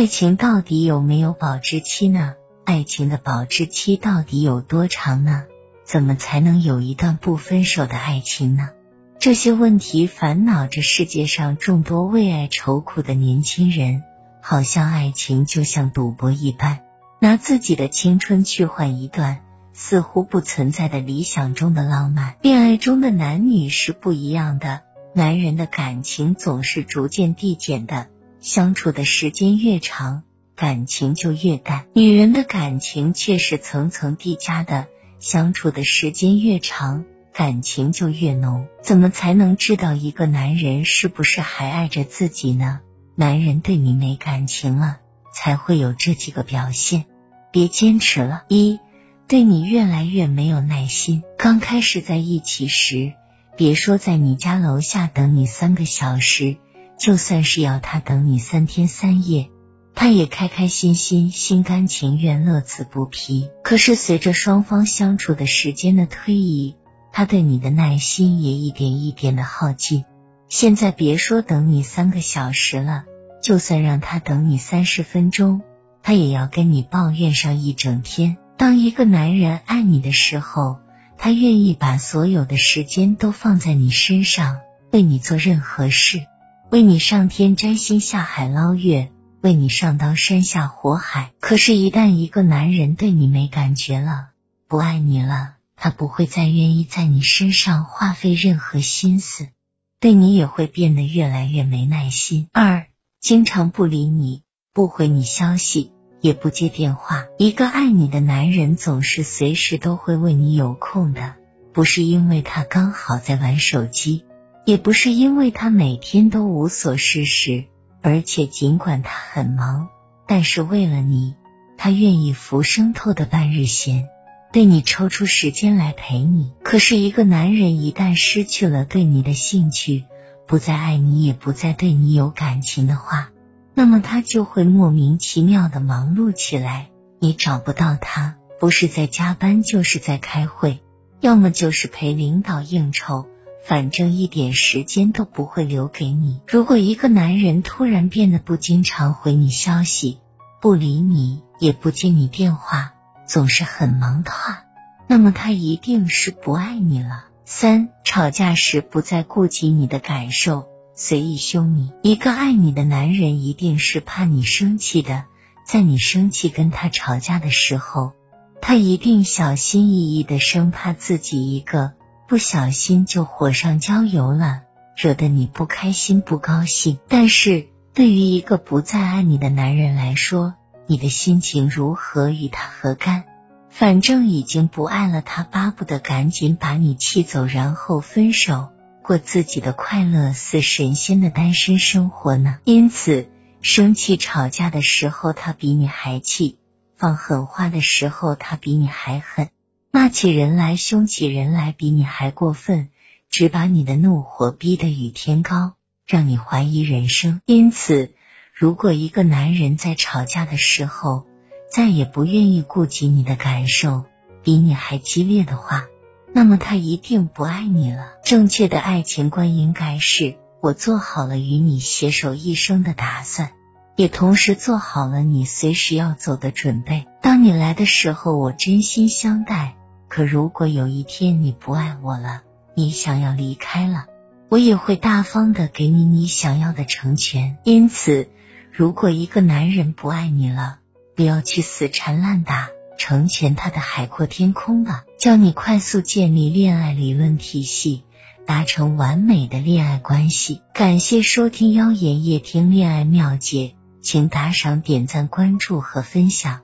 爱情到底有没有保质期呢？爱情的保质期到底有多长呢？怎么才能有一段不分手的爱情呢？这些问题烦恼着世界上众多为爱愁苦的年轻人，好像爱情就像赌博一般，拿自己的青春去换一段似乎不存在的理想中的浪漫。恋爱中的男女是不一样的，男人的感情总是逐渐递减的，相处的时间越长，感情就越淡；女人的感情却是层层递加的，相处的时间越长。感情就越浓，怎么才能知道一个男人是不是还爱着自己呢？男人对你没感情了，才会有这几个表现。别坚持了。一，对你越来越没有耐心。刚开始在一起时，别说在你家楼下等你三个小时，就算是要他等你三天三夜，他也开开心心、心甘情愿、乐此不疲。可是随着双方相处的时间的推移，他对你的耐心也一点一点的耗尽，现在别说等你三个小时了，就算让他等你三十分钟，他也要跟你抱怨上一整天。当一个男人爱你的时候，他愿意把所有的时间都放在你身上，为你做任何事，为你上天摘星下海捞月，为你上刀山下火海。可是，一旦一个男人对你没感觉了，不爱你了。他不会再愿意在你身上花费任何心思，对你也会变得越来越没耐心。二，经常不理你，不回你消息，也不接电话。一个爱你的男人总是随时都会为你有空的，不是因为他刚好在玩手机，也不是因为他每天都无所事事，而且尽管他很忙，但是为了你，他愿意浮生透的半日闲。对你抽出时间来陪你，可是一个男人一旦失去了对你的兴趣，不再爱你，也不再对你有感情的话，那么他就会莫名其妙的忙碌起来。你找不到他，不是在加班，就是在开会，要么就是陪领导应酬，反正一点时间都不会留给你。如果一个男人突然变得不经常回你消息，不理你，也不接你电话。总是很忙的话，那么他一定是不爱你了。三，吵架时不再顾及你的感受，随意凶你。一个爱你的男人一定是怕你生气的，在你生气跟他吵架的时候，他一定小心翼翼的，生怕自己一个不小心就火上浇油了，惹得你不开心不高兴。但是对于一个不再爱你的男人来说，你的心情如何与他何干？反正已经不爱了，他巴不得赶紧把你气走，然后分手，过自己的快乐似神仙的单身生活呢。因此，生气吵架的时候他比你还气，放狠话的时候他比你还狠，骂起人来凶起人来比你还过分，只把你的怒火逼得与天高，让你怀疑人生。因此。如果一个男人在吵架的时候再也不愿意顾及你的感受，比你还激烈的话，那么他一定不爱你了。正确的爱情观应该是：我做好了与你携手一生的打算，也同时做好了你随时要走的准备。当你来的时候，我真心相待；可如果有一天你不爱我了，你想要离开了，我也会大方的给你你想要的成全。因此。如果一个男人不爱你了，不要去死缠烂打成全他的海阔天空吧。教你快速建立恋爱理论体系，达成完美的恋爱关系。感谢收听妖言夜听恋爱妙解，请打赏、点赞、关注和分享。